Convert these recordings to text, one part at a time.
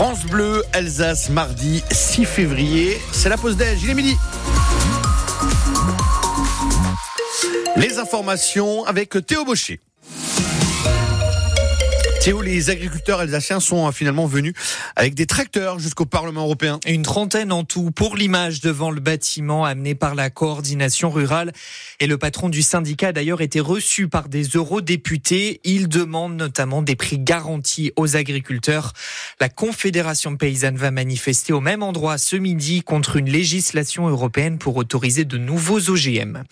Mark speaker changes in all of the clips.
Speaker 1: France Bleu, Alsace, mardi 6 février. C'est la pause déj, il est midi. Les informations avec Théo Baucher. Théo, les agriculteurs alsaciens sont euh, finalement venus avec des tracteurs jusqu'au Parlement européen.
Speaker 2: Une trentaine en tout pour l'image devant le bâtiment amené par la coordination rurale. Et le patron du syndicat a d'ailleurs été reçu par des eurodéputés. Il demande notamment des prix garantis aux agriculteurs. La Confédération paysanne va manifester au même endroit ce midi contre une législation européenne pour autoriser de nouveaux OGM.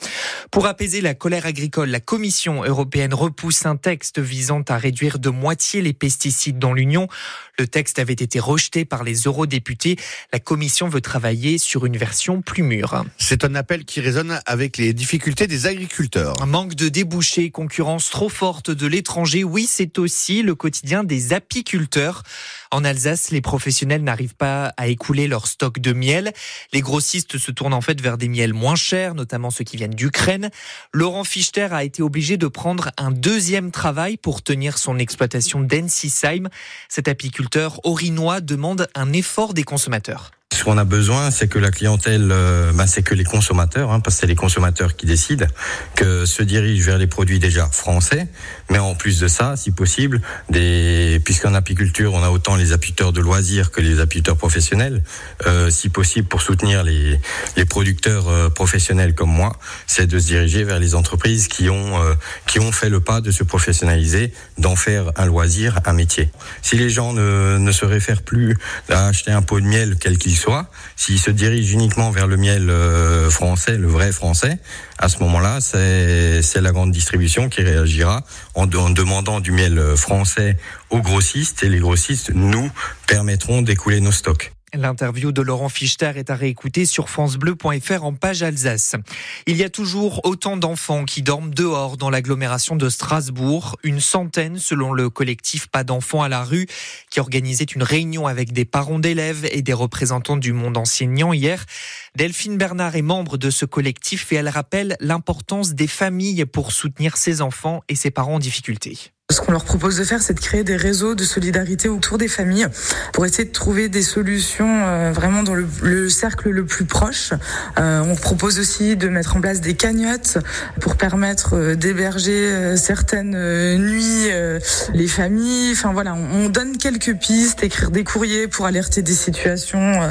Speaker 2: Pour apaiser la colère agricole, la Commission européenne repousse un texte visant à réduire de moitié les pesticides dans l'Union. Le texte avait été rejeté par les eurodéputés. La Commission veut travailler sur une version plus mûre.
Speaker 1: C'est un appel qui résonne avec les difficultés des agriculteurs.
Speaker 2: Un manque de débouchés, concurrence trop forte de l'étranger, oui, c'est aussi le quotidien des apiculteurs. En Alsace, les professionnels n'arrivent pas à écouler leur stock de miel. Les grossistes se tournent en fait vers des miels moins chers, notamment ceux qui viennent d'Ukraine. Laurent Fichter a été obligé de prendre un deuxième travail pour tenir son exploitation d'Ensisheim. Cet apiculteur orinois demande un effort des consommateurs.
Speaker 3: Ce qu'on a besoin, c'est que la clientèle, euh, bah, c'est que les consommateurs, hein, parce que c'est les consommateurs qui décident, que se dirigent vers les produits déjà français, mais en plus de ça, si possible, puisqu'en apiculture, on a autant les apiculteurs de loisirs que les apiculteurs professionnels, euh, si possible, pour soutenir les, producteurs euh, professionnels comme moi, c'est de se diriger vers les entreprises qui ont, qui ont fait le pas de se professionnaliser, d'en faire un loisir, un métier. Si les gens ne, ne se réfèrent plus à acheter un pot de miel, quel qu'il soit, s'ils se dirigent uniquement vers le miel euh, français, le vrai français, à ce moment-là, c'est la grande distribution qui réagira en, en, demandant du miel français aux grossistes et les grossistes nous permettront d'écouler nos stocks.
Speaker 2: L'interview de Laurent Fichter est à réécouter sur francebleu.fr en page Alsace. Il y a toujours autant d'enfants qui dorment dehors dans l'agglomération de Strasbourg, une centaine selon le collectif Pas d'enfants à la rue, qui organisait une réunion avec des parents d'élèves et des représentants du monde enseignant hier. Delphine Bernard est membre de ce collectif et elle rappelle l'importance des familles pour soutenir ses enfants et ses parents en difficulté.
Speaker 4: Ce qu'on leur propose de faire, c'est de créer des réseaux de solidarité autour des familles pour essayer de trouver des solutions euh, vraiment dans le, le, cercle le plus proche. Euh, on propose aussi de mettre en place des cagnottes pour permettre euh, d'héberger certaines nuits les familles. Enfin voilà, on, on, donne quelques pistes, écrire des courriers pour alerter des situations.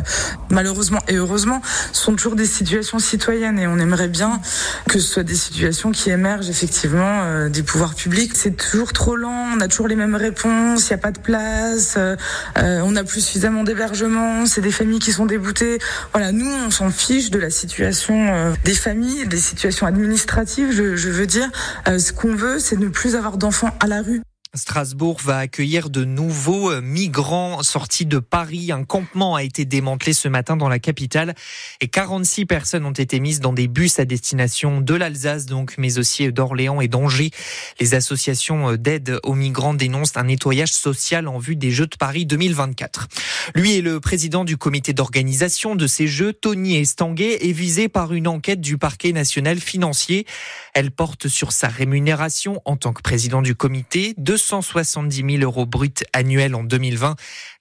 Speaker 4: malheureusement et heureusement, ce sont toujours des situations citoyennes et on aimerait bien que ce soit des situations qui émergent effectivement des pouvoirs publics. C'est toujours trop on a toujours les mêmes réponses, il n'y a pas de place, euh, on n'a plus suffisamment d'hébergement, c'est des familles qui sont déboutées. Voilà, nous, on s'en fiche de la situation euh, des familles, des situations administratives, je, veux dire. Euh, ce qu'on veut, c'est ne plus avoir d'enfants à la rue.
Speaker 2: Strasbourg va accueillir de nouveaux euh, migrants sortis de Paris. Un campement a été démantelé ce matin dans la capitale et 46 personnes ont été mises dans des bus à destination de l'Alsace, donc, mais aussi d'Orléans et d'Angers. Les associations euh, d'aide aux migrants dénoncent un nettoyage social en vue des Jeux de Paris 2024. Lui est le président du comité d'organisation de ces Jeux, Tony Estanguet, est visé par une enquête du parquet national financier. Elle porte sur sa rémunération en tant que président du comité, 270 000 euros bruts annuels en 2020.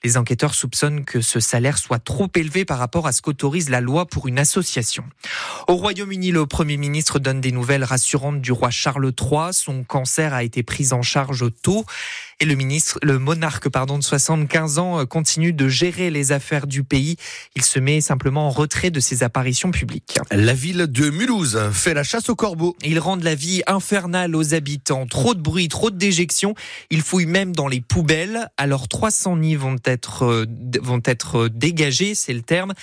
Speaker 2: Les enquêteurs soupçonnent que ce salaire soit trop élevé par rapport à ce qu'autorise la loi pour une association. Au Royaume-Uni, le Premier ministre donne des nouvelles rassurantes du roi Charles III. Son cancer a été pris en charge tôt. Et le ministre, le monarque, pardon, de 75 ans, continue de gérer les affaires du pays. Il se met simplement en retrait de ses apparitions publiques.
Speaker 1: La ville de Mulhouse fait la chasse aux corbeaux.
Speaker 2: Ils rendent la vie infernale aux habitants. Trop de bruit, trop de déjections. Ils fouillent même dans les poubelles. Alors 300 nids vont être, vont être dégagés, c'est le terme,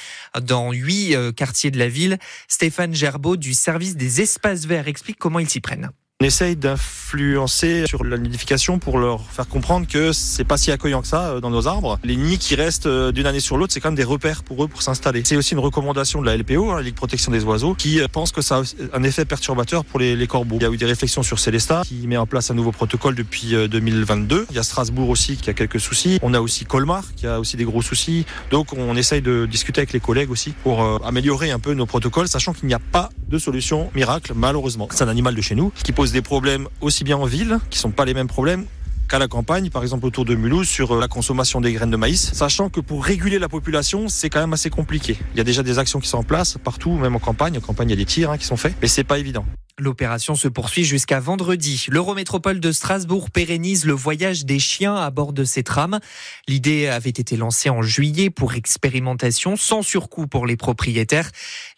Speaker 2: dans huit quartiers de la ville. Stéphane Gerbeau du service des espaces verts explique comment ils s'y prennent.
Speaker 5: On essaye d'influencer sur la nidification pour leur faire comprendre que c'est pas si accueillant que ça dans nos arbres. Les nids qui restent d'une année sur l'autre, c'est quand même des repères pour eux pour s'installer. C'est aussi une recommandation de la LPO, hein, la Ligue Protection des Oiseaux, qui pense que ça a un effet perturbateur pour les, les, corbeaux. Il y a eu des réflexions sur Célestat, qui met en place un nouveau protocole depuis 2022. Il y a Strasbourg aussi qui a quelques soucis. On a aussi Colmar qui a aussi des gros soucis. Donc on essaye de discuter avec les collègues aussi pour euh, améliorer un peu nos protocoles, sachant qu'il n'y a pas de solution miracle, malheureusement. C'est un animal de chez nous qui pose des problèmes aussi bien en ville, qui sont pas les mêmes problèmes qu'à la campagne, par exemple autour de Mulhouse, sur la consommation des graines de maïs, sachant que pour réguler la population, c'est quand même assez compliqué. Il y a déjà des actions qui sont en place partout, même en campagne. En campagne, il y a des tirs hein, qui sont faits, mais c'est pas évident.
Speaker 2: L'opération se poursuit jusqu'à vendredi. L'Eurométropole de Strasbourg pérennise le voyage des chiens à bord de ces trams. L'idée avait été lancée en juillet pour expérimentation sans surcoût pour les propriétaires.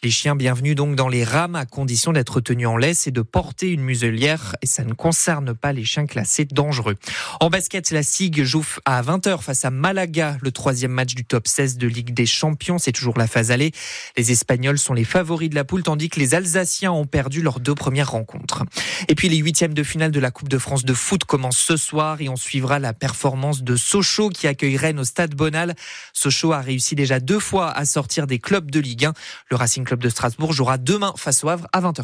Speaker 2: Les chiens bienvenus donc dans les rames à condition d'être tenus en laisse et de porter une muselière et ça ne concerne pas les chiens classés dangereux. En basket, la SIG joue à 20h face à Malaga, le troisième match du top 16 de Ligue des Champions. C'est toujours la phase allée. Les Espagnols sont les favoris de la poule tandis que les Alsaciens ont perdu leurs deux première rencontre. Et puis les huitièmes de finale de la Coupe de France de foot commencent ce soir et on suivra la performance de Sochaux qui accueille Rennes au Stade Bonal. Sochaux a réussi déjà deux fois à sortir des clubs de Ligue 1. Le Racing Club de Strasbourg jouera demain face au Havre à 20h30.